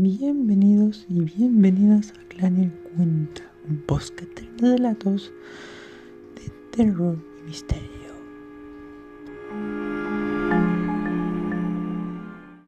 Bienvenidos y bienvenidas a Clan en Cuenta, un podcast de relatos de terror y misterio.